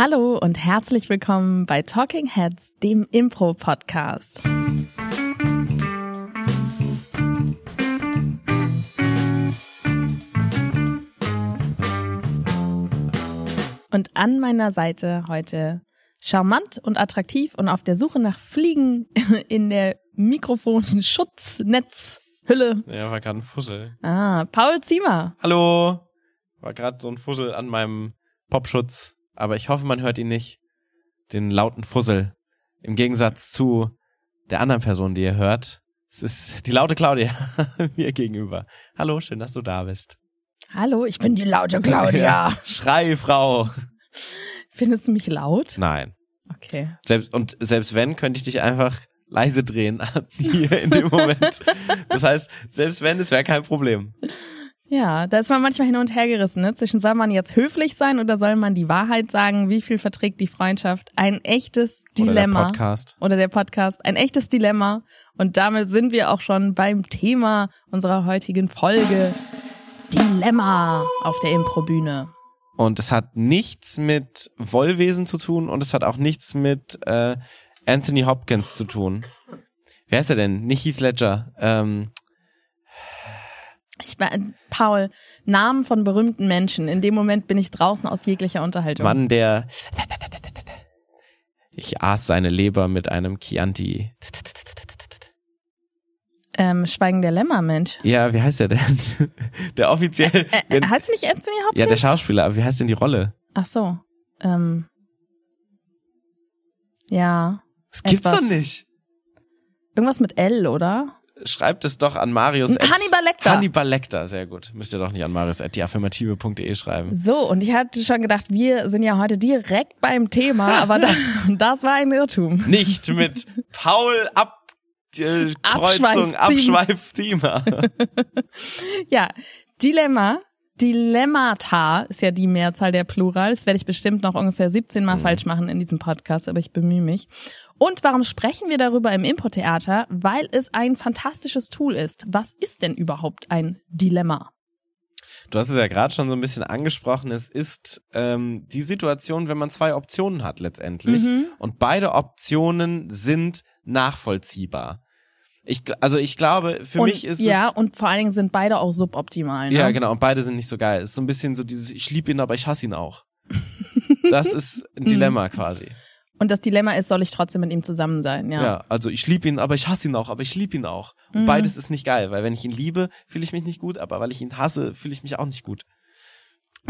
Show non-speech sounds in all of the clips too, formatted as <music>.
Hallo und herzlich willkommen bei Talking Heads, dem Impro-Podcast. Und an meiner Seite heute charmant und attraktiv und auf der Suche nach Fliegen <laughs> in der Mikrofonschutznetz-Hülle. Ja, war gerade ein Fussel. Ah, Paul Ziemer. Hallo. War gerade so ein Fussel an meinem Popschutz, aber ich hoffe, man hört ihn nicht. Den lauten Fussel. Im Gegensatz zu der anderen Person, die ihr hört. Es ist die laute Claudia <laughs> mir gegenüber. Hallo, schön, dass du da bist. Hallo, ich bin die laute Claudia. Schrei, Frau. Findest du mich laut? Nein. Okay. Selbst, und selbst wenn, könnte ich dich einfach leise drehen <laughs> hier in dem Moment. Das heißt, selbst wenn, es wäre kein Problem. Ja, da ist man manchmal hin und her gerissen, ne? Zwischen soll man jetzt höflich sein oder soll man die Wahrheit sagen? Wie viel verträgt die Freundschaft? Ein echtes Dilemma. Oder der Podcast. Oder der Podcast. Ein echtes Dilemma. Und damit sind wir auch schon beim Thema unserer heutigen Folge. Dilemma auf der Improbühne. Und es hat nichts mit Wollwesen zu tun und es hat auch nichts mit äh, Anthony Hopkins zu tun. Wer ist er denn? Nicht Heath Ledger. Ähm, Ich Paul, Namen von berühmten Menschen. In dem Moment bin ich draußen aus jeglicher Unterhaltung. Mann, der ich aß seine Leber mit einem Chianti. Ähm, Schweigen der Lämmer, Mensch. Ja, wie heißt der denn? <laughs> Der offiziell. Äh, äh, heißt du nicht Anthony Hopkins? ja, der Schauspieler, aber wie heißt denn die Rolle? Ach so. Ähm. Ja. Das gibt's doch nicht. Irgendwas mit L, oder? Schreibt es doch an Marius. Hannibal Lecter. Hannibal Lecter, sehr gut. Müsst ihr doch nicht an Marius at diaffirmative.de schreiben. So, und ich hatte schon gedacht, wir sind ja heute direkt beim Thema, <laughs> aber da, das war ein Irrtum. Nicht mit Paul ab äh, Kreuzung. Abschweif-Thema. <laughs> Ja, Dilemma. Dilemmata ist ja die Mehrzahl der Plural. Das werde ich bestimmt noch ungefähr 17 Mal Mhm. falsch machen in diesem Podcast, aber ich bemühe mich. Und warum sprechen wir darüber im Impro-Theater? Weil es ein fantastisches Tool ist. Was ist denn überhaupt ein Dilemma? Du hast es ja gerade schon so ein bisschen angesprochen. Es ist ähm, die Situation, wenn man zwei Optionen hat letztendlich. Mhm. Und beide Optionen sind nachvollziehbar. Ich, also ich glaube, für und, mich ist ja, es. und vor allen Dingen sind beide auch suboptimal. Ne? Ja, genau. Und beide sind nicht so geil. Es ist so ein bisschen so dieses, ich liebe ihn, aber ich hasse ihn auch. <laughs> Das ist ein. Dilemma quasi. Und das Dilemma ist, soll ich trotzdem mit ihm zusammen sein? Ja. Ja, also ich liebe ihn, aber ich hasse ihn auch, aber ich liebe ihn auch. Und Mhm. beides ist nicht geil, weil wenn ich ihn liebe, fühle ich mich nicht gut, aber weil ich ihn hasse, fühle ich mich auch nicht gut.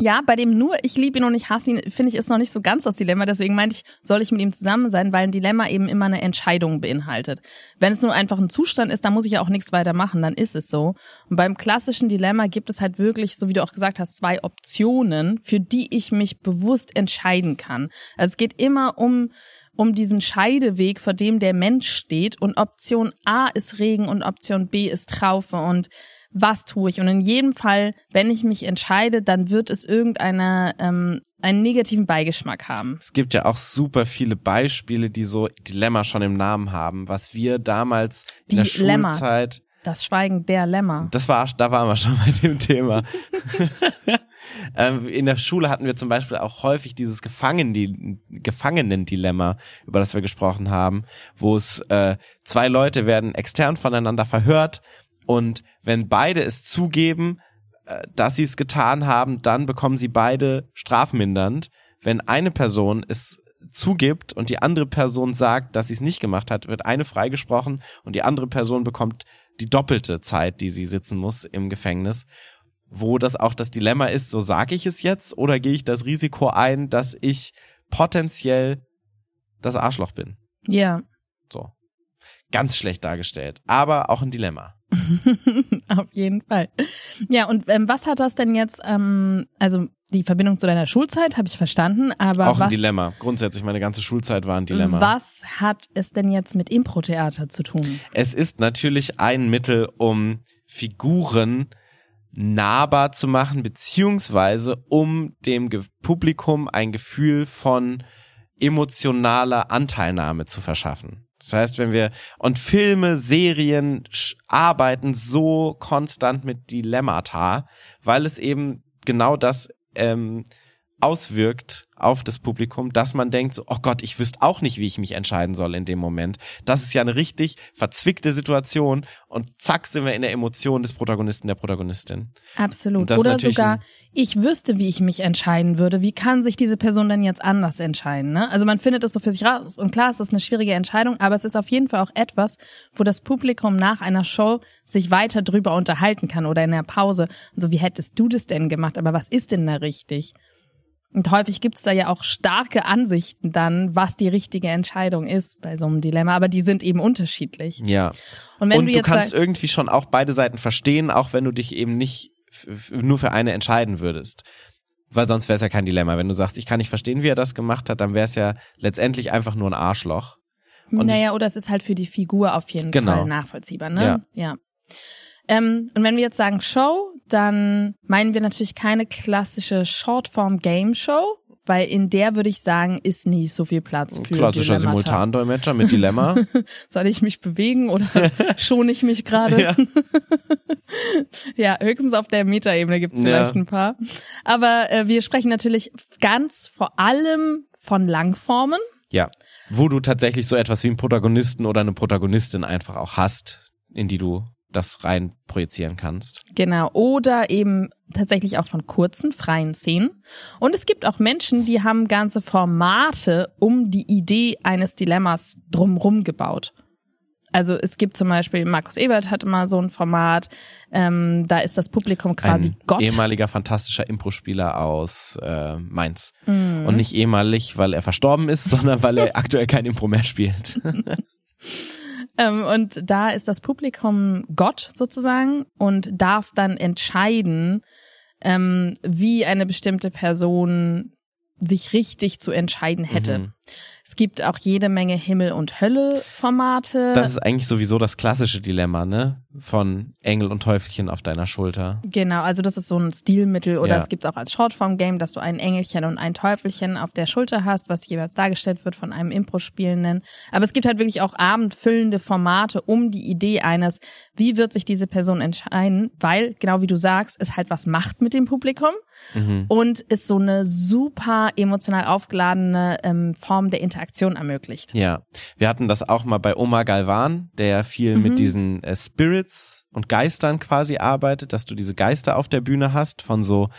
Ja, bei dem nur ich liebe ihn und ich hasse ihn, finde ich, ist noch nicht so ganz das Dilemma. Deswegen meinte ich, soll ich mit ihm zusammen sein, weil ein Dilemma eben immer eine Entscheidung beinhaltet. Wenn es nur einfach ein Zustand ist, dann muss ich ja auch nichts weiter machen, dann ist es so. Und beim klassischen Dilemma gibt es halt wirklich, so wie du auch gesagt hast, zwei Optionen, für die ich mich bewusst entscheiden kann. Also es geht immer um um diesen Scheideweg, vor dem der Mensch steht und Option A ist Regen und Option B ist Traufe und was tue ich? Und in jedem Fall, wenn ich mich entscheide, dann wird es irgendeiner ähm, einen negativen Beigeschmack haben. Es gibt ja auch super viele Beispiele, die so Dilemma schon im Namen haben, was wir damals in der Dilemma. Schulzeit, Das Schweigen der Lämmer. das war, da waren wir schon <laughs> bei dem Thema. <laughs> ähm, in der Schule hatten wir zum Beispiel auch häufig dieses Gefangen Gefangenendilemma, über das wir gesprochen haben, wo es äh, zwei Leute werden extern voneinander verhört und wenn beide es zugeben, äh, dass sie es getan haben, dann bekommen sie beide strafmindernd. Wenn eine Person es zugibt und die andere Person sagt, dass sie es nicht gemacht hat, wird eine freigesprochen und die andere Person bekommt die doppelte Zeit, die sie sitzen muss im Gefängnis. Wo das auch das Dilemma ist, so sage ich es jetzt oder gehe ich das Risiko ein, dass ich potenziell das Arschloch bin. Ja. So. Ganz schlecht dargestellt, aber auch ein Dilemma. <laughs> Auf jeden Fall. Ja, und ähm, was hat das denn jetzt, ähm, also die Verbindung zu deiner Schulzeit habe ich verstanden, aber auch was, ein Dilemma. Grundsätzlich, meine ganze Schulzeit war ein Dilemma. was hat es denn jetzt mit Impro-Theater zu tun? Es ist natürlich ein Mittel, um Figuren nahbar zu machen, beziehungsweise um dem Publikum ein Gefühl von emotionaler Anteilnahme zu verschaffen. Das heißt, wenn wir und Filme, Serien arbeiten so konstant mit Dilemmata, weil es eben genau das ähm, auswirkt auf das Publikum, dass man denkt, so, oh Gott, ich wüsste auch nicht, wie ich mich entscheiden soll in dem Moment. Das ist ja eine richtig verzwickte Situation und zack sind wir in der Emotion des Protagonisten, der Protagonistin. Absolut. Oder sogar, ich wüsste, wie ich mich entscheiden würde. Wie kann sich diese Person denn jetzt anders entscheiden? Ne? Also man findet es so für sich raus. Und klar, es ist eine schwierige Entscheidung, aber es ist auf jeden Fall auch etwas, wo das Publikum nach einer Show sich weiter drüber unterhalten kann oder in der Pause. So, wie hättest du das denn gemacht? Aber was ist denn da richtig? Und häufig gibt's da ja auch starke Ansichten dann, was die richtige Entscheidung ist bei so einem Dilemma, aber die sind eben unterschiedlich. Ja. Und, wenn Und du, du kannst sagst, irgendwie schon auch beide Seiten verstehen, auch wenn du dich eben nicht nur für eine entscheiden würdest. Weil sonst wäre es ja kein Dilemma. Wenn du sagst, ich kann nicht verstehen, wie er das gemacht hat, dann wäre es ja letztendlich einfach nur ein Arschloch. Und naja, oder es ist halt für die Figur auf jeden genau. Fall nachvollziehbar, ne? Ja. ja. Ähm, und wenn wir jetzt sagen Show, dann meinen wir natürlich keine klassische Shortform-Game-Show, weil in der würde ich sagen, ist nie so viel Platz für Klassischer. Simultandolmetscher mit Dilemma. <laughs> Soll ich mich bewegen oder <laughs> schon ich mich gerade? Ja. <laughs> ja, höchstens auf der Metaebene gibt's vielleicht ja. ein paar. Aber äh, wir sprechen natürlich ganz vor allem von Langformen. Ja, wo du tatsächlich so etwas wie einen Protagonisten oder eine Protagonistin einfach auch hast, in die du das rein projizieren kannst. Genau. Oder eben tatsächlich auch von kurzen, freien Szenen. Und es gibt auch Menschen, die haben ganze Formate um die Idee eines Dilemmas drumrum gebaut. Also es gibt zum Beispiel, Markus Ebert hat immer so ein Format, ähm, da ist das Publikum quasi ein Gott. ehemaliger fantastischer Impro-Spieler aus äh, Mainz. Mm. Und nicht ehemalig, weil er verstorben ist, <laughs> sondern weil er <laughs> aktuell kein Impro mehr spielt. <laughs> Ähm, und da ist das Publikum Gott sozusagen und darf dann entscheiden, ähm, wie eine bestimmte Person sich richtig zu entscheiden hätte. Mhm. Es gibt auch jede Menge Himmel- und Hölle-Formate. Das ist eigentlich sowieso das klassische Dilemma, ne? Von Engel und Teufelchen auf deiner Schulter. Genau, also das ist so ein Stilmittel oder ja. es gibt es auch als Shortform-Game, dass du ein Engelchen und ein Teufelchen auf der Schulter hast, was jeweils dargestellt wird von einem Impro-Spielenden. Aber es gibt halt wirklich auch abendfüllende Formate um die Idee eines, wie wird sich diese Person entscheiden, weil, genau wie du sagst, es halt was macht mit dem Publikum mhm. und ist so eine super emotional aufgeladene ähm, Form der Interaktion ermöglicht. Ja, wir hatten das auch mal bei Oma Galvan, der viel mhm. mit diesen äh, Spirits und Geistern quasi arbeitet, dass du diese Geister auf der Bühne hast von so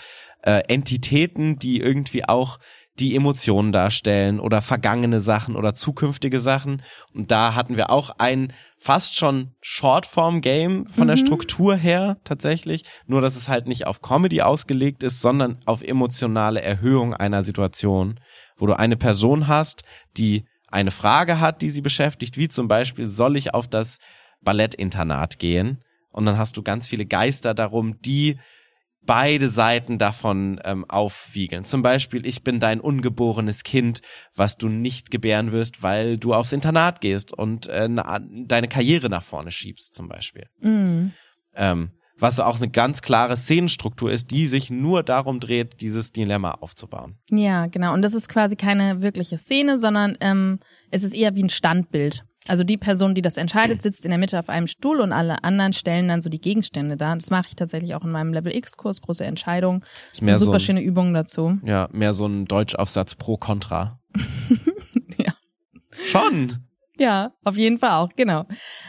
äh, Entitäten, die irgendwie auch die Emotionen darstellen oder vergangene Sachen oder zukünftige Sachen. Und da hatten wir auch ein fast schon Shortform-Game von mhm. der Struktur her tatsächlich. Nur, dass es halt nicht auf Comedy ausgelegt ist, sondern auf emotionale Erhöhung einer Situation, wo du eine Person hast, die eine Frage hat, die sie beschäftigt, wie zum Beispiel, soll ich auf das Ballettinternat gehen? Und dann hast du ganz viele Geister darum, die beide Seiten davon ähm, aufwiegeln. Zum Beispiel, ich bin dein ungeborenes Kind, was du nicht gebären wirst, weil du aufs Internat gehst und äh, deine Karriere nach vorne schiebst, zum Beispiel. Mm. Ähm, was auch eine ganz klare Szenenstruktur ist, die sich nur darum dreht, dieses Dilemma aufzubauen. Ja, genau. Und das ist quasi keine wirkliche Szene, sondern ähm, es ist eher wie ein Standbild. Also die Person, die das entscheidet, sitzt in der Mitte auf einem Stuhl und alle anderen stellen dann so die Gegenstände da. Das mache ich tatsächlich auch in meinem Level X-Kurs, große Entscheidung. Ist mehr so super so schöne Übungen dazu. Ja, mehr so ein Deutschaufsatz pro Contra. <laughs> ja. Schon. Ja, auf jeden Fall auch, genau.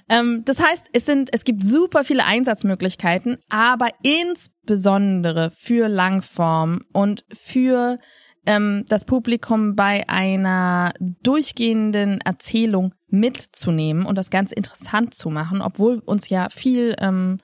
Ähm, das heißt, es sind, es gibt super viele Einsatzmöglichkeiten, aber insbesondere für Langform und für ähm, das Publikum bei einer durchgehenden Erzählung mitzunehmen und das ganz interessant zu machen, obwohl uns ja viel ähm,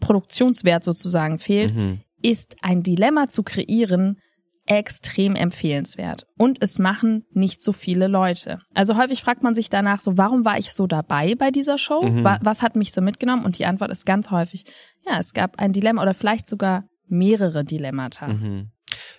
Produktionswert sozusagen fehlt, mhm. ist ein Dilemma zu kreieren extrem empfehlenswert. Und es machen nicht so viele Leute. Also häufig fragt man sich danach so, warum war ich so dabei bei dieser Show? Mhm. Was hat mich so mitgenommen? Und die Antwort ist ganz häufig, ja, es gab ein Dilemma oder vielleicht sogar mehrere Dilemmata. Mhm.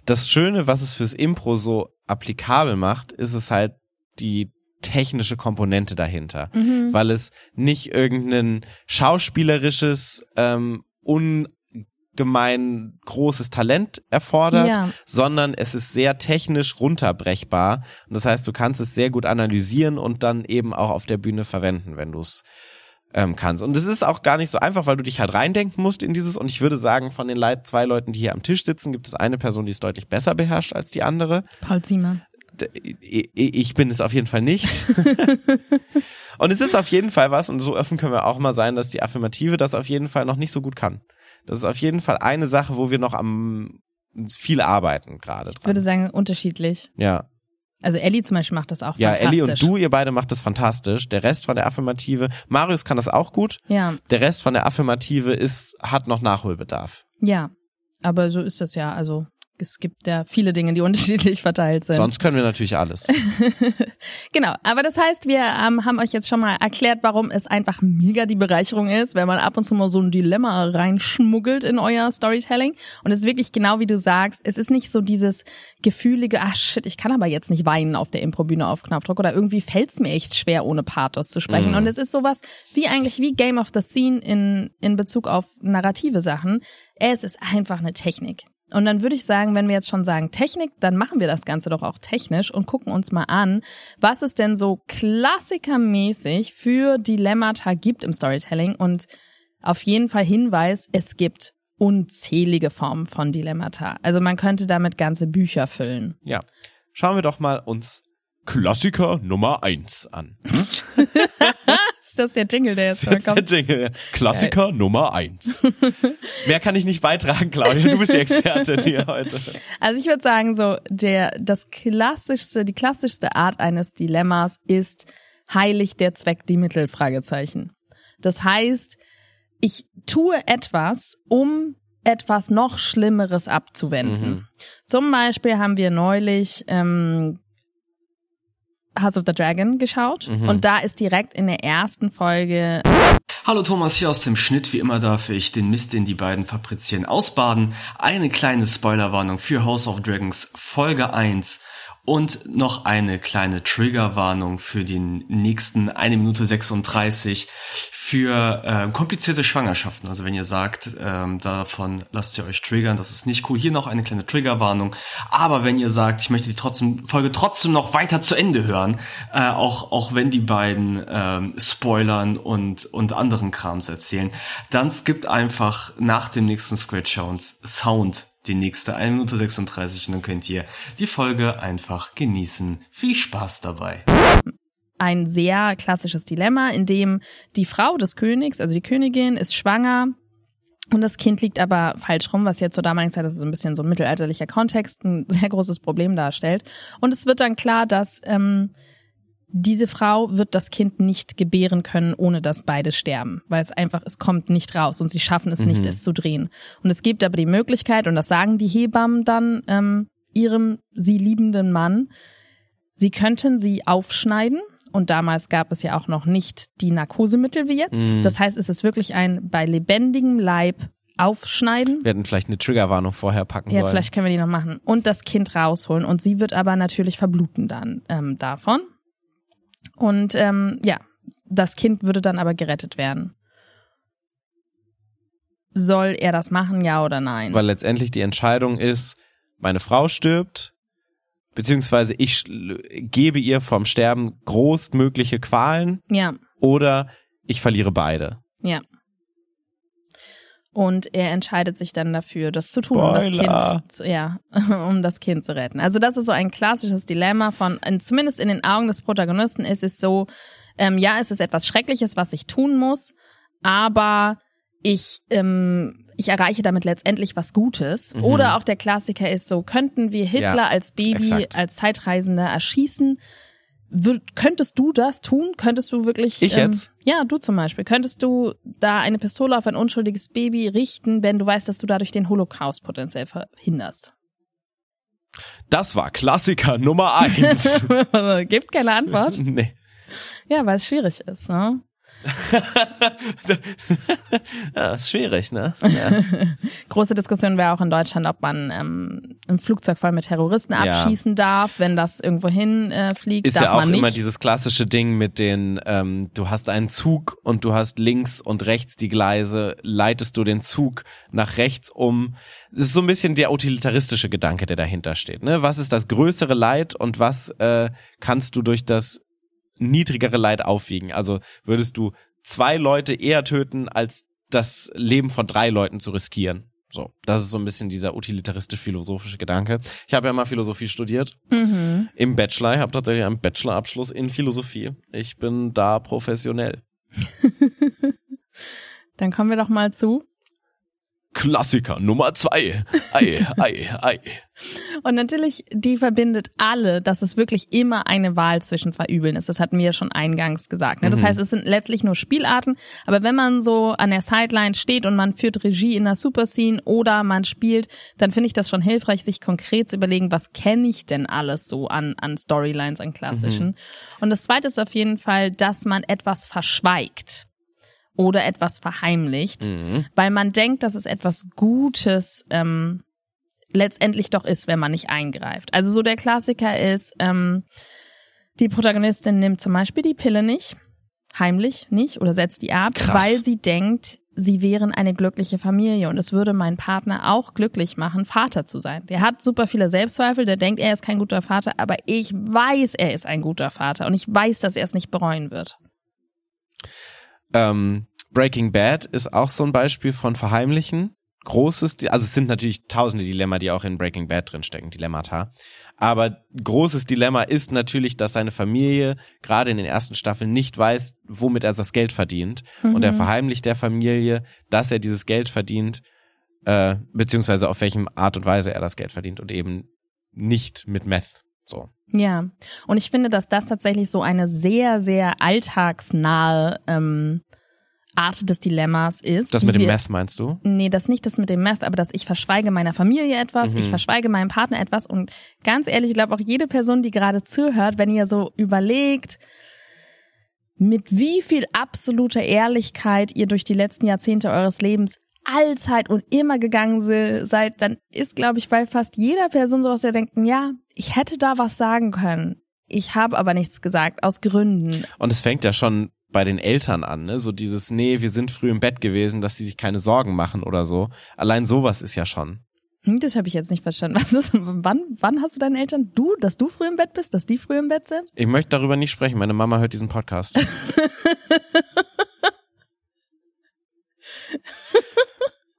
Das Schöne, was es fürs Impro so applikabel macht, ist es halt die technische Komponente dahinter, mhm. weil es nicht irgendein schauspielerisches, ähm, ungemein großes Talent erfordert, ja. sondern es ist sehr technisch runterbrechbar. Und das heißt, du kannst es sehr gut analysieren und dann eben auch auf der Bühne verwenden, wenn du es ähm, kannst. Und es ist auch gar nicht so einfach, weil du dich halt reindenken musst in dieses. Und ich würde sagen, von den Leit zwei Leuten, die hier am Tisch sitzen, gibt es eine Person, die es deutlich besser beherrscht als die andere. Paul Ziemer. Ich bin es auf jeden Fall nicht. <laughs> und es ist auf jeden Fall was, und so offen können wir auch mal sein, dass die Affirmative das auf jeden Fall noch nicht so gut kann. Das ist auf jeden Fall eine Sache, wo wir noch am viel arbeiten gerade. Ich würde sagen, unterschiedlich. Ja. Also Ellie zum Beispiel macht das auch Ja, fantastisch. Ellie und du, ihr beide macht das fantastisch. Der Rest von der Affirmative, Marius kann das auch gut. Ja, Der Rest von der Affirmative ist, hat noch Nachholbedarf. ja. Aber so ist das ja. Also es gibt ja viele Dinge, die <laughs> unterschiedlich verteilt sind. Sonst können wir natürlich alles. <laughs> Genau, aber das heißt, wir ähm, haben euch jetzt schon mal erklärt, warum es einfach mega die Bereicherung ist, wenn man ab und zu mal so ein Dilemma reinschmuggelt in euer Storytelling. Und es ist wirklich genau wie du sagst, es ist nicht so dieses gefühlige, ach shit, ich kann aber jetzt nicht weinen auf der Improbühne auf Knopfdruck oder irgendwie fällt es mir echt schwer, ohne Pathos zu sprechen. Mhm. Und es ist sowas wie eigentlich wie Game of the Scene in, in Bezug auf narrative Sachen. Es ist einfach eine Technik. Und dann würde ich sagen, wenn wir jetzt schon sagen Technik, dann machen wir das Ganze doch auch technisch und gucken uns mal an, was es denn so klassikermäßig für Dilemmata gibt im Storytelling und auf jeden Fall Hinweis, es gibt unzählige Formen von Dilemmata. Also man könnte damit ganze Bücher füllen. Ja. Schauen wir doch mal uns Klassiker Nummer eins an. <laughs> Ist das der Jingle, der jetzt Jetzt der kommt? Jingle. Klassiker Nummer eins. <laughs> Mehr kann ich nicht beitragen, Claudia. Du bist die Expertin hier heute. Also ich würde sagen, so der das klassischste, die klassischste Art eines Dilemmas ist heilig der Zweck die Mittel Fragezeichen. Das heißt, ich tue etwas, um etwas noch Schlimmeres abzuwenden. Mhm. Zum Beispiel haben wir neulich ähm, House of the Dragon geschaut Mhm. und da ist direkt in der ersten Folge Hallo Thomas hier aus dem Schnitt. Wie immer darf ich den Mist, den die beiden fabrizieren, ausbaden. Eine kleine Spoilerwarnung für House of Dragons Folge 1 und noch eine kleine Triggerwarnung für den nächsten 1 Minute 36 für äh, komplizierte Schwangerschaften. Also wenn ihr sagt, ähm, davon lasst ihr euch triggern, das ist nicht cool. Hier noch eine kleine Triggerwarnung. Aber wenn ihr sagt, ich möchte die trotzdem, Folge trotzdem noch weiter zu Ende hören, äh, auch, auch wenn die beiden ähm, spoilern und, und anderen Krams erzählen, dann skippt einfach nach dem nächsten Scratch Sound die nächste 1 Minute 36 und dann könnt ihr die Folge einfach genießen. Viel Spaß dabei. ein sehr klassisches Dilemma, in dem die Frau des Königs, also die Königin, ist schwanger und das Kind liegt aber falsch rum, was jetzt zur damaligen Zeit, also so ein bisschen so ein mittelalterlicher Kontext, ein sehr großes Problem darstellt. Und es wird dann klar, dass ähm, diese Frau wird das Kind nicht gebären können, ohne dass beide sterben, weil es einfach, es kommt nicht raus und sie schaffen es nicht, Mhm. es zu drehen. Und es gibt aber die Möglichkeit, und das sagen die Hebammen dann ähm, ihrem sie liebenden Mann, sie könnten sie aufschneiden. Und damals gab es ja auch noch nicht die Narkosemittel wie jetzt. Mhm. Das heißt, es ist wirklich ein bei lebendigem Leib aufschneiden. Wir hätten vielleicht eine Triggerwarnung vorher packen Ja, sollen. vielleicht können wir die noch machen. Und das Kind rausholen. Und sie wird aber natürlich verbluten dann ähm, davon. Und ähm, ja, das Kind würde dann aber gerettet werden. Soll er das machen, ja oder nein? Weil letztendlich die Entscheidung ist, meine Frau stirbt, beziehungsweise ich gebe ihr vom Sterben großmögliche Qualen ja, oder ich verliere beide. ja. Und er entscheidet sich dann dafür, das zu tun, um das. Kind, zu, ja, <laughs> um das Kind zu retten. Also das ist so ein klassisches Dilemma von, in- zumindest in den Augen des Protagonisten ist es so, ähm, ja, es ist etwas Schreckliches, was ich tun muss, aber ich, ähm, ich erreiche damit letztendlich was Gutes. Mhm. Oder auch der Klassiker ist so, könnten wir Hitler Ja, als Baby, exakt. als Zeitreisender erschießen? Wür könntest du das tun? Könntest du wirklich? Ich ähm, jetzt? Ja, du zum Beispiel. Könntest du da eine Pistole auf ein unschuldiges Baby richten, wenn du weißt, dass du dadurch den Holocaust potenziell verhinderst? Das war Klassiker Nummer eins. <laughs> Gibt keine Antwort. <laughs> nee. Ja, weil es schwierig ist, ne? Ja, ist schwierig, ne? Ja. <laughs> Große Diskussion wäre auch in Deutschland, ob man ähm, ein Flugzeug voll mit Terroristen Ja. abschießen darf, wenn das irgendwo hin äh, fliegt. Ist darf ja auch man nicht. immer dieses klassische Ding mit den, ähm, du hast einen Zug und du hast links und rechts die Gleise, leitest du den Zug nach rechts um. Es ist so ein bisschen der utilitaristische Gedanke, der dahinter steht. Ne? Was ist das größere Leid und was äh, kannst du durch das niedrigere Leid aufwiegen? Also würdest du zwei Leute eher töten, als das Leben von drei Leuten zu riskieren. So, das ist so ein bisschen dieser utilitaristisch-philosophische Gedanke. Ich habe ja mal Philosophie studiert Mhm. im Bachelor. Ich habe tatsächlich einen Bachelorabschluss in Philosophie. Ich bin da professionell. <laughs> Dann kommen wir doch mal zu. Klassiker Nummer zwei. Ei, ei, ei. Und natürlich, die verbindet alle, dass es wirklich immer eine Wahl zwischen zwei Übeln ist. Das hatten wir ja schon eingangs gesagt. Ne? Das Mhm. heißt, es sind letztlich nur Spielarten. Aber wenn man so an der Sideline steht und man führt Regie in der Superscene oder man spielt, dann finde ich das schon hilfreich, sich konkret zu überlegen, was kenne ich denn alles so an, an Storylines, an klassischen. Und das zweite ist auf jeden Fall, dass man etwas verschweigt oder etwas verheimlicht Mhm. weil man denkt, dass es etwas Gutes ähm, letztendlich doch ist, wenn man nicht eingreift. Also so der Klassiker ist, ähm, die Protagonistin nimmt zum Beispiel die Pille nicht, heimlich nicht, oder setzt die ab, Krass. weil sie denkt, sie wären eine glückliche Familie und es würde meinen Partner auch glücklich machen, Vater zu sein. Der hat super viele Selbstzweifel, der denkt, er ist kein guter Vater, aber ich weiß, er ist ein guter Vater und ich weiß, dass er es nicht bereuen wird. Ähm, Breaking Bad ist auch so ein Beispiel von Verheimlichen. Großes, also es sind natürlich tausende Dilemma, die auch in Breaking Bad drinstecken, Dilemmata. Aber großes Dilemma ist natürlich, dass seine Familie gerade in den ersten Staffeln nicht weiß, womit er das Geld verdient. Und er Mhm. verheimlicht der Familie, dass er dieses Geld verdient, äh, beziehungsweise auf welchem Art und Weise er das Geld verdient und eben nicht mit Meth. So. Ja, und ich finde, dass das tatsächlich so eine sehr, sehr alltagsnahe ähm, Art des Dilemmas ist. Das mit dem wir- Meth meinst du? Nee, das nicht das mit dem Meth, aber dass ich verschweige meiner Familie etwas, Mhm. ich verschweige meinem Partner etwas und ganz ehrlich, ich glaube auch jede Person, die gerade zuhört, wenn ihr so überlegt, mit wie viel absoluter Ehrlichkeit ihr durch die letzten Jahrzehnte eures Lebens allzeit und immer gegangen se- seid, dann ist, glaube ich, bei fast jeder Person sowas, der denkt, ja, ich hätte da was sagen können. Ich habe aber nichts gesagt, aus Gründen. Und es fängt ja schon bei den Eltern an, ne? So dieses, nee, wir sind früh im Bett gewesen, dass sie sich keine Sorgen machen oder so. Allein sowas ist ja schon. Hm, das habe ich jetzt nicht verstanden. <laughs> Was ist, wann, wann hast du deinen Eltern? Du, dass du früh im Bett bist, dass die früh im Bett sind? Ich möchte darüber nicht sprechen. Meine Mama hört diesen Podcast. <laughs>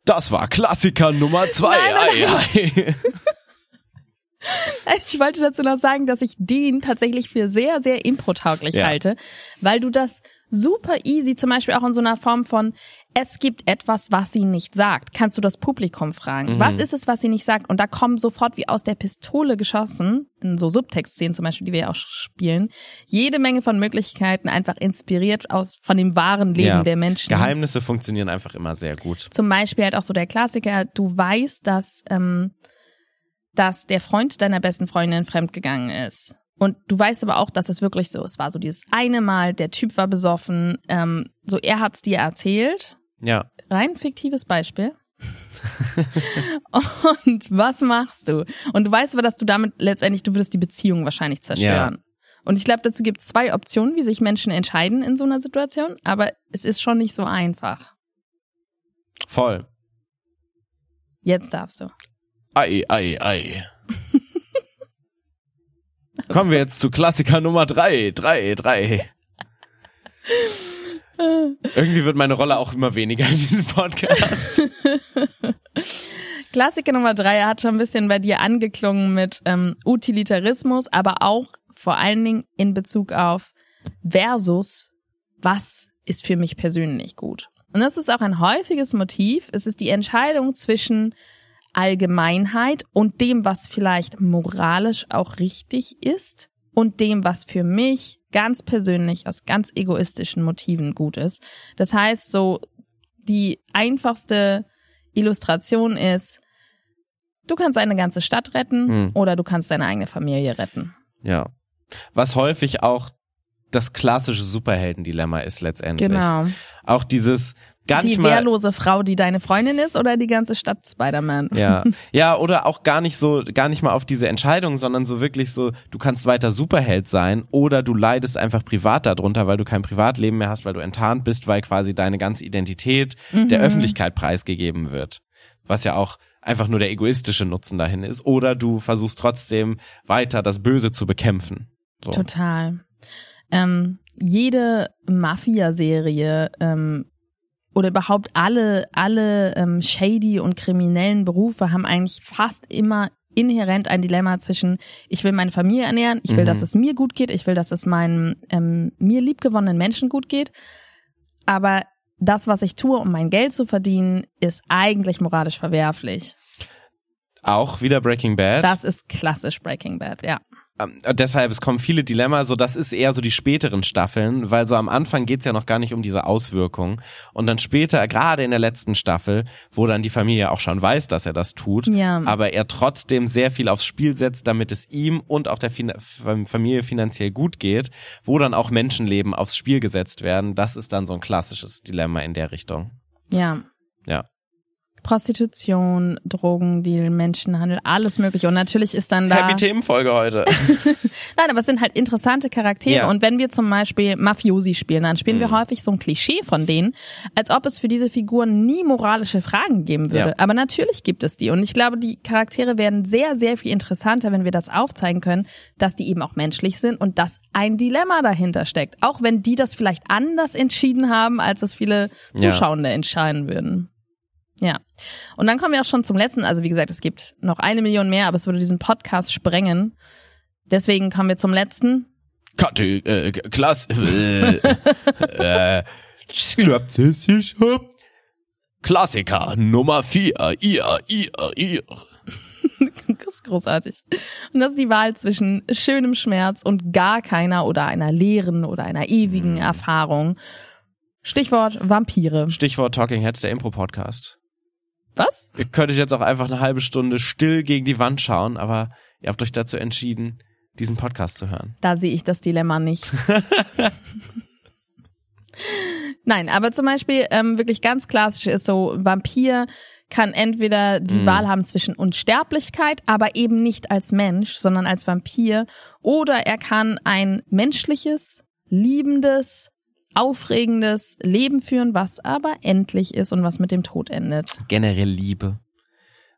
Das war Klassiker Nummer zwei. Nein, nein, Ei, ei. <laughs> Ich wollte dazu noch sagen, dass ich den tatsächlich für sehr, sehr improtauglich Ja. halte, weil du das super easy, zum Beispiel auch in so einer Form von, es gibt etwas, was sie nicht sagt. Kannst du das Publikum fragen? Mhm. Was ist es, was sie nicht sagt? Und da kommen sofort wie aus der Pistole geschossen, in so Subtextszenen zum Beispiel, die wir ja auch spielen, jede Menge von Möglichkeiten einfach inspiriert aus, von dem wahren Leben Ja. der Menschen. Geheimnisse funktionieren einfach immer sehr gut. Zum Beispiel halt auch so der Klassiker, du weißt, dass, ähm, dass der Freund deiner besten Freundin fremdgegangen ist. Und du weißt aber auch, dass es wirklich so, es war so dieses eine Mal, der Typ war besoffen, ähm, so er hat's dir erzählt. Ja. Rein fiktives Beispiel. <laughs> Und was machst du? Und du weißt aber, dass du damit letztendlich, du würdest die Beziehung wahrscheinlich zerstören. Und ich glaube, dazu gibt es zwei Optionen, wie sich Menschen entscheiden in so einer Situation, aber es ist schon nicht so einfach. Voll. Jetzt darfst du. Ei, ei, ei. <laughs> Kommen wir jetzt zu Klassiker Nummer drei. Drei, drei. Irgendwie wird meine Rolle auch immer weniger in diesem Podcast. <laughs> Klassiker Nummer drei hat schon ein bisschen bei dir angeklungen mit ähm, Utilitarismus, aber auch vor allen Dingen in Bezug auf versus, was ist für mich persönlich gut. Und das ist auch ein häufiges Motiv. Es ist die Entscheidung zwischen Allgemeinheit und dem, was vielleicht moralisch auch richtig ist und dem, was für mich ganz persönlich aus ganz egoistischen Motiven gut ist. Das heißt, so die einfachste Illustration ist, du kannst eine ganze Stadt retten Hm. oder du kannst deine eigene Familie retten. Ja. Was häufig auch das klassische Superheldendilemma ist letztendlich. Genau. Auch dieses gar die nicht mal wehrlose Frau, die deine Freundin ist oder die ganze Stadt Spider-Man. Ja, <laughs> ja, oder auch gar nicht so, gar nicht mal auf diese Entscheidung, sondern so wirklich so, du kannst weiter Superheld sein oder du leidest einfach privat darunter, weil du kein Privatleben mehr hast, weil du enttarnt bist, weil quasi deine ganze Identität der Mhm. Öffentlichkeit preisgegeben wird. Was ja auch einfach nur der egoistische Nutzen dahin ist. Oder du versuchst trotzdem weiter das Böse zu bekämpfen. So. Total. Ähm, jede Mafia-Serie ähm, oder überhaupt alle, alle ähm, shady und kriminellen Berufe haben eigentlich fast immer inhärent ein Dilemma zwischen, ich will meine Familie ernähren, ich will, Mhm. dass es mir gut geht, ich will, dass es meinen ähm, mir liebgewonnenen Menschen gut geht. Aber das, was ich tue, um mein Geld zu verdienen, ist eigentlich moralisch verwerflich. Auch wieder Breaking Bad. Das ist klassisch Breaking Bad, ja. Ähm, deshalb, es kommen viele Dilemma, so das ist eher so die späteren Staffeln, weil so am Anfang geht's ja noch gar nicht um diese Auswirkung. Und dann später, gerade in der letzten Staffel, wo dann die Familie auch schon weiß, dass er das tut, Ja. aber er trotzdem sehr viel aufs Spiel setzt, damit es ihm und auch der fin Fam- Familie finanziell gut geht, wo dann auch Menschenleben aufs Spiel gesetzt werden, das ist dann so ein klassisches Dilemma in der Richtung. Ja. Ja. Prostitution, Drogendeal, Menschenhandel, alles mögliche. Und natürlich ist dann da. Happy Themenfolge heute. <laughs> Nein, aber es sind halt interessante Charaktere. Ja. Und wenn wir zum Beispiel Mafiosi spielen, dann spielen wir Mhm. häufig so ein Klischee von denen, als ob es für diese Figuren nie moralische Fragen geben würde. Ja. Aber natürlich gibt es die. Und ich glaube, die Charaktere werden sehr, sehr viel interessanter, wenn wir das aufzeigen können, dass die eben auch menschlich sind und dass ein Dilemma dahinter steckt. Auch wenn die das vielleicht anders entschieden haben, als es viele Ja. Zuschauende entscheiden würden. Ja. Und dann kommen wir auch schon zum letzten. Also wie gesagt, es gibt noch eine Million mehr, aber es würde diesen Podcast sprengen. Deswegen kommen wir zum letzten. Kate, äh, Klasse, <laughs> äh, äh, Slapsischer Klassiker Nummer vier, ihr, ihr, ihr. <laughs> Das ist großartig. Und das ist die Wahl zwischen schönem Schmerz und gar keiner oder einer leeren oder einer ewigen Hm. Erfahrung. Stichwort Vampire. Stichwort Talking Heads, der Impro-Podcast. Was? Ihr könntet jetzt auch einfach eine halbe Stunde still gegen die Wand schauen, aber ihr habt euch dazu entschieden, diesen Podcast zu hören. Da sehe ich das Dilemma nicht. <laughs> Nein, aber zum Beispiel ähm, wirklich ganz klassisch ist so, Vampir kann entweder die Mhm. Wahl haben zwischen Unsterblichkeit, aber eben nicht als Mensch, sondern als Vampir, oder er kann ein menschliches, liebendes, aufregendes Leben führen, was aber endlich ist und was mit dem Tod endet. Generell Liebe.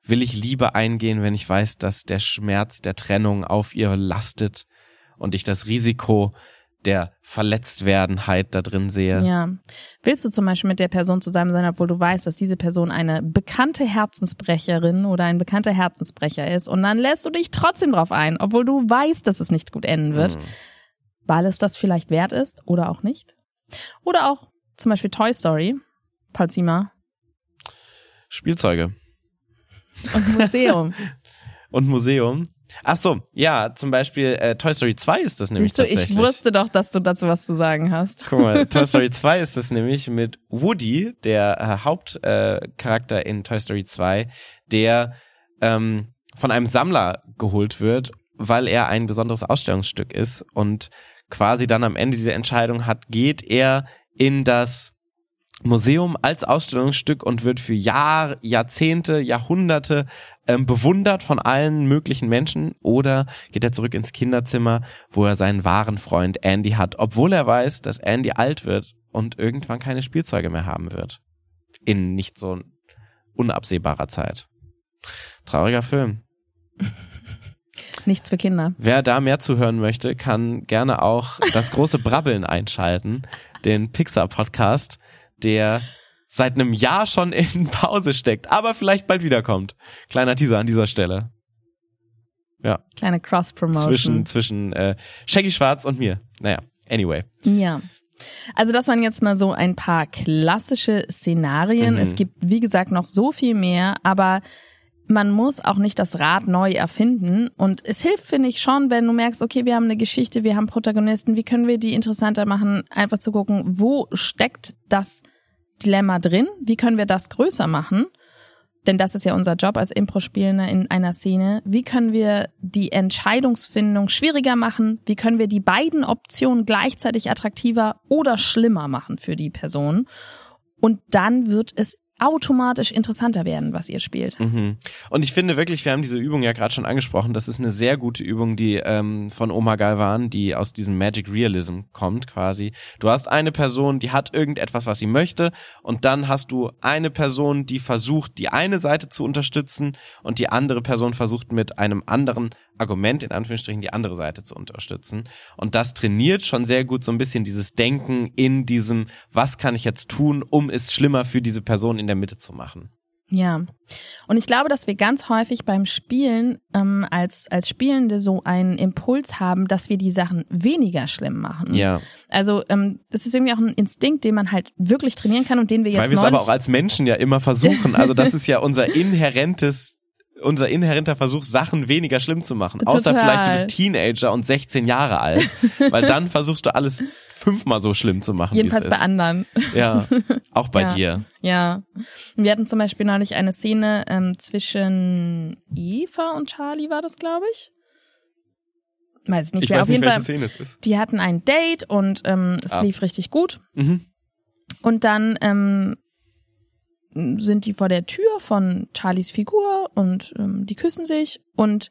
Will ich Liebe eingehen, wenn ich weiß, dass der Schmerz der Trennung auf ihr lastet und ich das Risiko der Verletztwerdenheit da drin sehe? Ja. Willst du zum Beispiel mit der Person zusammen sein, obwohl du weißt, dass diese Person eine bekannte Herzensbrecherin oder ein bekannter Herzensbrecher ist und dann lässt du dich trotzdem drauf ein, obwohl du weißt, dass es nicht gut enden wird, Hm. weil es das vielleicht wert ist oder auch nicht? Oder auch zum Beispiel Toy Story, Paul Ziemer Spielzeuge. und Museum. <laughs> und Museum. Ach so, ja, zum Beispiel äh, Toy Story 2 ist das nämlich Siehst du, ich tatsächlich. wusste doch, dass du dazu was zu sagen hast. Guck mal, <laughs> Toy Story 2 ist das nämlich mit Woody, der äh, Hauptcharakter äh, in Toy Story 2, der ähm, von einem Sammler geholt wird, weil er ein besonderes Ausstellungsstück ist und quasi dann am Ende dieser Entscheidung hat, geht er in das Museum als Ausstellungsstück und wird für Jahr, Jahrzehnte, Jahrhunderte ähm, bewundert von allen möglichen Menschen oder geht er zurück ins Kinderzimmer, wo er seinen wahren Freund Andy hat, obwohl er weiß, dass Andy alt wird und irgendwann keine Spielzeuge mehr haben wird. In nicht so unabsehbarer Zeit. Trauriger Film. <laughs> Nichts für Kinder. Wer da mehr zuhören möchte, kann gerne auch das große Brabbeln einschalten, den Pixar-Podcast, der seit einem Jahr schon in Pause steckt, aber vielleicht bald wiederkommt. Kleiner Teaser an dieser Stelle. Ja, Kleine Cross-Promotion. zwischen, zwischen äh, Shaggy Schwarz und mir. Naja, anyway. Ja. Also das waren jetzt mal so ein paar klassische Szenarien. Mhm. Es gibt, wie gesagt, noch so viel mehr, aber man muss auch nicht das Rad neu erfinden. Und es hilft, finde ich, schon, wenn du merkst, okay, wir haben eine Geschichte, wir haben Protagonisten, wie können wir die interessanter machen, einfach zu gucken, wo steckt das Dilemma drin, wie können wir das größer machen. Denn das ist ja unser Job als Impro-Spielender in einer Szene. Wie können wir die Entscheidungsfindung schwieriger machen? Wie können wir die beiden Optionen gleichzeitig attraktiver oder schlimmer machen für die Person? Und dann wird es automatisch interessanter werden, was ihr spielt. Mhm. Und ich finde wirklich, wir haben diese Übung ja gerade schon angesprochen, das ist eine sehr gute Übung, die ähm, von Oma Galvan, die aus diesem Magic Realism kommt quasi. Du hast eine Person, die hat irgendetwas, was sie möchte und dann hast du eine Person, die versucht, die eine Seite zu unterstützen und die andere Person versucht mit einem anderen Argument, in Anführungsstrichen, die andere Seite zu unterstützen. Und das trainiert schon sehr gut so ein bisschen dieses Denken in diesem, was kann ich jetzt tun, um es schlimmer für diese Person in der Mitte zu machen. Ja. Und ich glaube, dass wir ganz häufig beim Spielen ähm, als, als Spielende so einen Impuls haben, dass wir die Sachen weniger schlimm machen. Ja. Also ähm, das ist irgendwie auch ein Instinkt, den man halt wirklich trainieren kann und den wir jetzt Weil wir es aber auch als Menschen ja immer versuchen. Also das ist ja unser inhärentes unser inhärenter Versuch, Sachen weniger schlimm zu machen. Außer Total. vielleicht du bist Teenager und 16 Jahre alt, <laughs> weil dann versuchst du alles fünfmal so schlimm zu machen. jedenfalls bei anderen. Ja, <laughs> auch bei Ja. dir. Ja. Wir hatten zum Beispiel neulich eine Szene ähm, zwischen Eva und Charlie, war das, glaube ich. Weiß nicht, Ich wer weiß auf nicht, jeden welche Fall. Szene es ist. Die hatten ein Date und ähm, es Ah. lief richtig gut. Mhm. Und dann ähm, sind die vor der Tür von Charlies Figur und ähm, die küssen sich. Und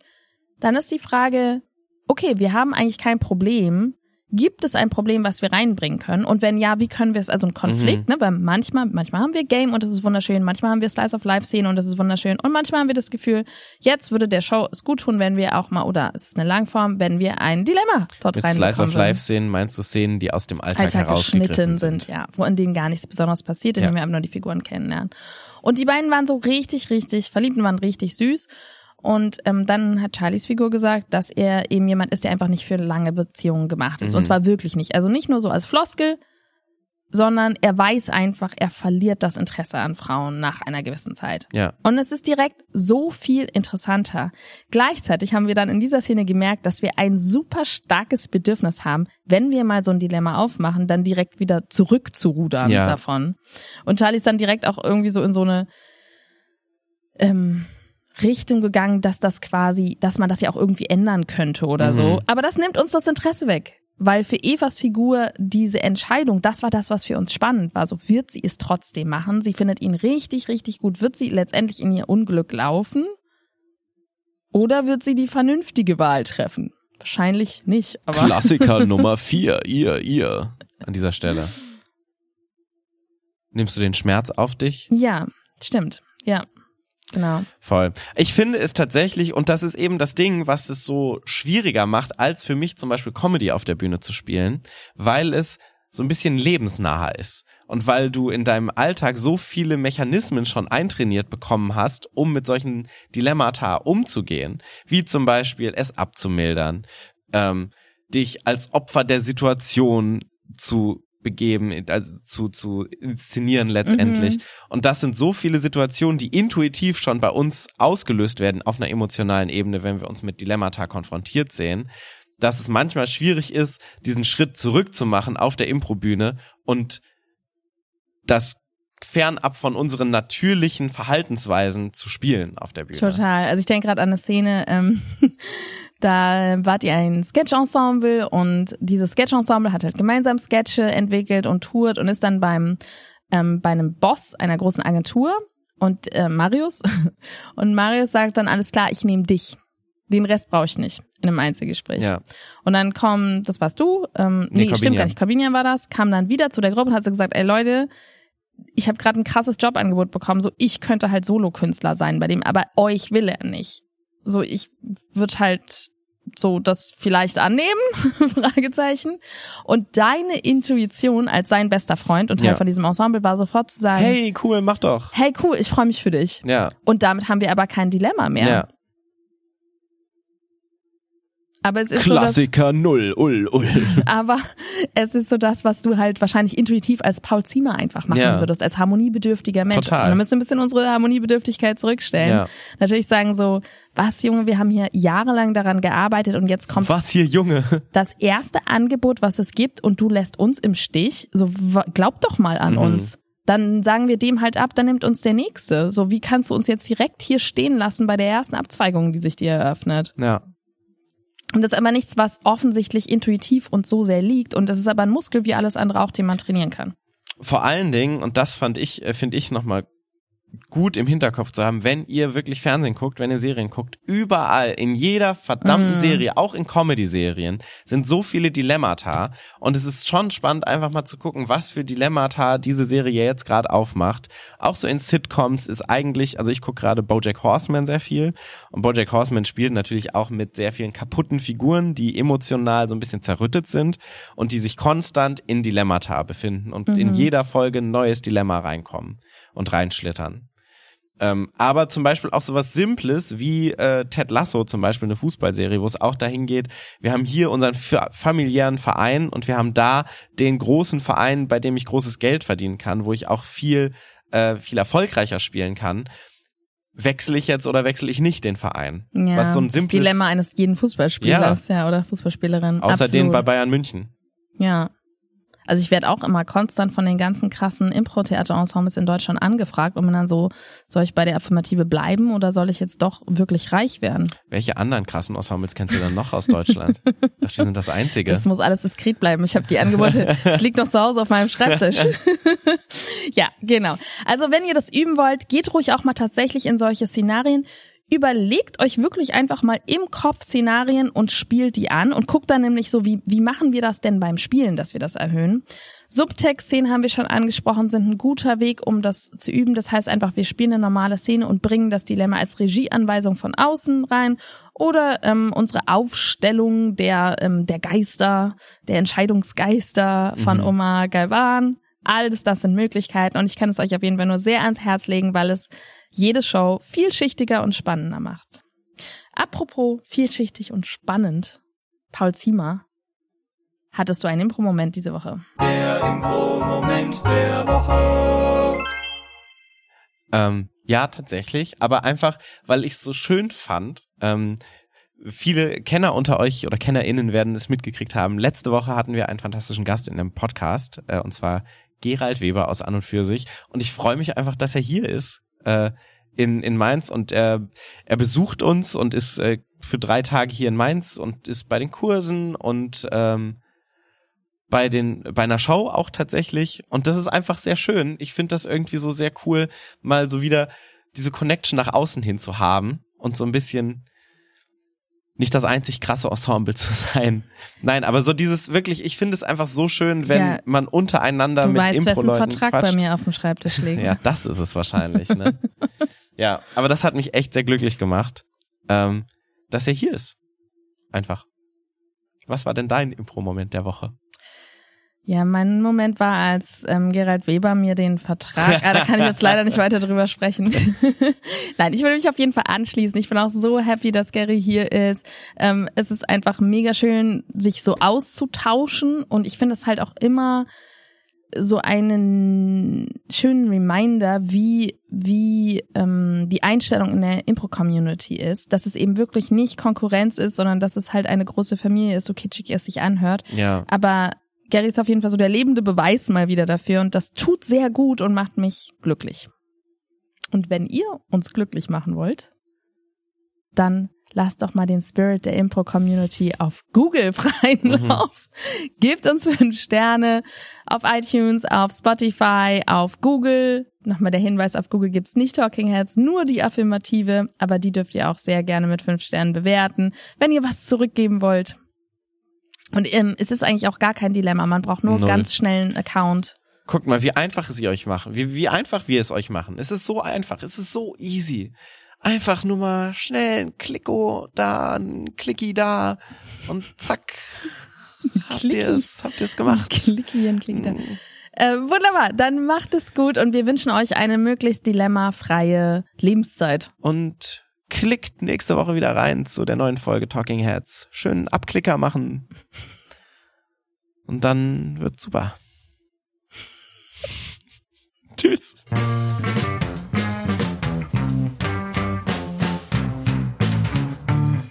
dann ist die Frage, okay, wir haben eigentlich kein Problem. Gibt es ein Problem, was wir reinbringen können? Und wenn ja, wie können wir es, also ein Konflikt, Mhm. ne? Weil manchmal, manchmal haben wir Game und das ist wunderschön, manchmal haben wir Slice of Life Szene und das ist wunderschön und manchmal haben wir das Gefühl, jetzt würde der Show es gut tun, wenn wir auch mal, oder es ist eine Langform, wenn wir ein Dilemma dort Mit Slice of. Life Szenen meinst du Szenen, die aus dem Alltag, Alltag herausgegriffen geschnitten sind. sind, ja, wo in denen gar nichts Besonderes passiert, in Ja. denen wir einfach nur die Figuren kennenlernen. Und die beiden waren so richtig, richtig verliebt und waren richtig süß. Und ähm, dann hat Charlies Figur gesagt, dass er eben jemand ist, der einfach nicht für lange Beziehungen gemacht ist. Mhm. Und zwar wirklich nicht. Also nicht nur so als Floskel, sondern er weiß einfach, er verliert das Interesse an Frauen nach einer gewissen Zeit. Ja. Und es ist direkt so viel interessanter. Gleichzeitig haben wir dann in dieser Szene gemerkt, dass wir ein super starkes Bedürfnis haben, wenn wir mal so ein Dilemma aufmachen, dann direkt wieder zurückzurudern Ja. davon. Und Charlie ist dann direkt auch irgendwie so in so eine ähm, Richtung gegangen, dass das quasi, dass man das ja auch irgendwie ändern könnte oder Mhm. so. Aber das nimmt uns das Interesse weg. Weil für Evas Figur diese Entscheidung, das war das, was für uns spannend war. So wird sie es trotzdem machen. Sie findet ihn richtig, richtig gut. Wird sie letztendlich in ihr Unglück laufen? Oder wird sie die vernünftige Wahl treffen? Wahrscheinlich nicht, aber. Klassiker <laughs> Nummer vier, ihr, ihr. An dieser Stelle. Nimmst du den Schmerz auf dich? Ja, stimmt. Ja, genau. Voll. Ich finde es tatsächlich, und das ist eben das Ding, was es so schwieriger macht, als für mich zum Beispiel Comedy auf der Bühne zu spielen, weil es so ein bisschen lebensnaher ist. Und weil du in deinem Alltag so viele Mechanismen schon eintrainiert bekommen hast, um mit solchen Dilemmata umzugehen, wie zum Beispiel es abzumildern, ähm, dich als Opfer der Situation zu begeben, also zu, zu inszenieren letztendlich. Mhm. Und das sind so viele Situationen, die intuitiv schon bei uns ausgelöst werden auf einer emotionalen Ebene, wenn wir uns mit Dilemmata konfrontiert sehen, dass es manchmal schwierig ist, diesen Schritt zurückzumachen auf der Improbühne und das fernab von unseren natürlichen Verhaltensweisen zu spielen auf der Bühne. Total. Also ich denke gerade an eine Szene, ähm, <laughs> da wart ihr ein Sketch-Ensemble und dieses Sketch-Ensemble hat halt gemeinsam Sketche entwickelt und tourt und ist dann beim ähm, bei einem Boss einer großen Agentur und äh, Marius <laughs> und Marius sagt dann alles klar, ich nehme dich. Den Rest brauche ich nicht in einem Einzelgespräch. Ja. Und dann kommt, das warst du, ähm, nee, Nee, stimmt gar nicht, Corbinian war das, kam dann wieder zu der Gruppe und hat so gesagt, ey Leute, ich habe gerade ein krasses Jobangebot bekommen, so ich könnte halt Solokünstler sein bei dem, aber euch will er nicht. So ich würde halt so das vielleicht annehmen, <laughs> Fragezeichen. Und deine Intuition als sein bester Freund und Teil Ja. von diesem Ensemble war sofort zu sagen, hey, Hey, cool, mach doch. cool, ich freue mich für dich. Ja, Und damit haben wir aber kein Dilemma mehr. ja. Aber es ist so, dass, Klassiker null, ul, ul. <laughs> aber es ist so das, was du halt wahrscheinlich intuitiv als Paul Ziemer einfach machen Ja. würdest, als harmoniebedürftiger Mensch. Total. Und dann müssen wir ein bisschen unsere Harmoniebedürftigkeit zurückstellen. Ja. Natürlich sagen so, was Junge, wir haben hier jahrelang daran gearbeitet und jetzt kommt Was hier, Junge? <laughs> das erste Angebot, was es gibt und du lässt uns im Stich. So, glaub doch mal an Mhm. uns. Dann sagen wir dem halt ab, dann nimmt uns der nächste. So, wie kannst du uns jetzt direkt hier stehen lassen bei der ersten Abzweigung, die sich dir eröffnet? Ja. Und das ist aber nichts, was offensichtlich intuitiv und so sehr liegt. Und das ist aber ein Muskel wie alles andere auch, den man trainieren kann. Vor allen Dingen, und das fand ich, äh, finde ich nochmal gut im Hinterkopf zu haben, wenn ihr wirklich Fernsehen guckt, wenn ihr Serien guckt, überall, in jeder verdammten Mm. Serie, auch in Comedy-Serien, sind so viele Dilemmata und es ist schon spannend, einfach mal zu gucken, was für Dilemmata diese Serie jetzt gerade aufmacht. Auch so in Sitcoms ist eigentlich, also ich gucke gerade BoJack Horseman sehr viel und BoJack Horseman spielt natürlich auch mit sehr vielen kaputten Figuren, die emotional so ein bisschen zerrüttet sind und die sich konstant in Dilemmata befinden und in Mhm. jeder Folge ein neues Dilemma reinkommen und reinschlittern. Ähm, aber zum Beispiel auch sowas Simples wie äh, Ted Lasso, zum Beispiel eine Fußballserie, wo es auch dahin geht, wir haben hier unseren fa familiären Verein und wir haben da den großen Verein, bei dem ich großes Geld verdienen kann, wo ich auch viel, äh, viel erfolgreicher spielen kann. Wechsle ich jetzt oder wechsle ich nicht den Verein? Ja, Was so ein das simples, Dilemma eines jeden Fußballspielers, ja, oder Fußballspielerin. außer Absolut. den bei Bayern München. Ja. Also ich werde auch immer konstant von den ganzen krassen Impro-Theater-Ensembles in Deutschland angefragt, um dann so, soll ich bei der Affirmative bleiben oder soll ich jetzt doch wirklich reich werden? Welche anderen krassen Ensembles kennst du dann noch aus Deutschland? <laughs> ich dachte, die sind das einzige. Das muss alles diskret bleiben. Ich habe die Angebote. <laughs> Es liegt noch zu Hause auf meinem Schreibtisch. <laughs> ja, genau. Also wenn ihr das üben wollt, geht ruhig auch mal tatsächlich in solche Szenarien. Überlegt euch wirklich einfach mal im Kopf Szenarien und spielt die an und guckt dann nämlich so, wie, wie machen wir das denn beim Spielen, dass wir das erhöhen. Subtext-Szenen haben wir schon angesprochen, sind ein guter Weg, um das zu üben. Das heißt einfach, wir spielen eine normale Szene und bringen das Dilemma als Regieanweisung von außen rein oder ähm, unsere Aufstellung der, ähm, der Geister, der Entscheidungsgeister von Mhm. Oma Galvan. Alles das sind Möglichkeiten und ich kann es euch auf jeden Fall nur sehr ans Herz legen, weil es jede Show vielschichtiger und spannender macht. Apropos vielschichtig und spannend, Paul Ziemer, hattest du einen Impro-Moment diese Woche? Der Impro-Moment der Woche. Ähm, ja, tatsächlich, aber einfach, weil ich es so schön fand. Ähm, viele Kenner unter euch oder KennerInnen werden es mitgekriegt haben. Letzte Woche hatten wir einen fantastischen Gast in einem Podcast, äh, und zwar Gerald Weber aus An und für sich. Und ich freue mich einfach, dass er hier ist. Äh, in, in Mainz und er, er besucht uns und ist äh, für drei Tage hier in Mainz und ist bei den Kursen und ähm, bei den bei einer Show auch tatsächlich und das ist einfach sehr schön. Ich finde das irgendwie so sehr cool, mal so wieder diese Connection nach außen hin zu haben und so ein bisschen nicht das einzig krasse Ensemble zu sein. Nein, aber so dieses wirklich, ich finde es einfach so schön, wenn Ja. man untereinander Du mit weißt, Impro-Leuten Vertrag bei quatscht. mir auf dem Schreibtisch <laughs> liegt. Ja, das ist es wahrscheinlich, ne? <laughs> ja, aber das hat mich echt sehr glücklich gemacht, ähm, dass er hier ist. Einfach. Was war denn dein Impro-Moment der Woche? Ja, mein Moment war, als ähm, Gerald Weber mir den Vertrag, ah, da kann ich jetzt leider nicht <laughs> weiter drüber sprechen. <laughs> Nein, ich will mich auf jeden Fall anschließen. Ich bin auch so happy, dass Gary hier ist. Ähm, es ist einfach mega schön, sich so auszutauschen und ich finde es halt auch immer so einen schönen Reminder, wie wie ähm, die Einstellung in der Impro-Community ist, dass es eben wirklich nicht Konkurrenz ist, sondern dass es halt eine große Familie ist, so kitschig es sich anhört. Ja, Aber Gary ist auf jeden Fall so der lebende Beweis mal wieder dafür und das tut sehr gut und macht mich glücklich. Und wenn ihr uns glücklich machen wollt, dann lasst doch mal den Spirit der Impro-Community auf Google <laughs> freien Mhm. Lauf. Gebt uns fünf Sterne auf iTunes, auf Spotify, auf Google. Nochmal der Hinweis, auf Google gibt's nicht Talking Heads, nur die Affirmative, aber die dürft ihr auch sehr gerne mit fünf Sternen bewerten, wenn ihr was zurückgeben wollt. Und ähm, es ist eigentlich auch gar kein Dilemma. Man braucht nur Null. ganz schnell einen Account. guckt mal, wie einfach es ihr euch machen, wie, wie einfach wir es euch machen. Es ist so einfach, es ist so easy. Einfach nur mal schnell ein Klicko da, ein Klicki da und zack. Habt Klicki. ihr es, habt ihr es gemacht? Klickien klingt da. Äh, wunderbar, dann macht es gut und wir wünschen euch eine möglichst dilemmafreie Lebenszeit. Und klickt nächste Woche wieder rein zu der neuen Folge Talking Heads. Schön Abklicker machen. Und dann wird's super. <laughs> Tschüss.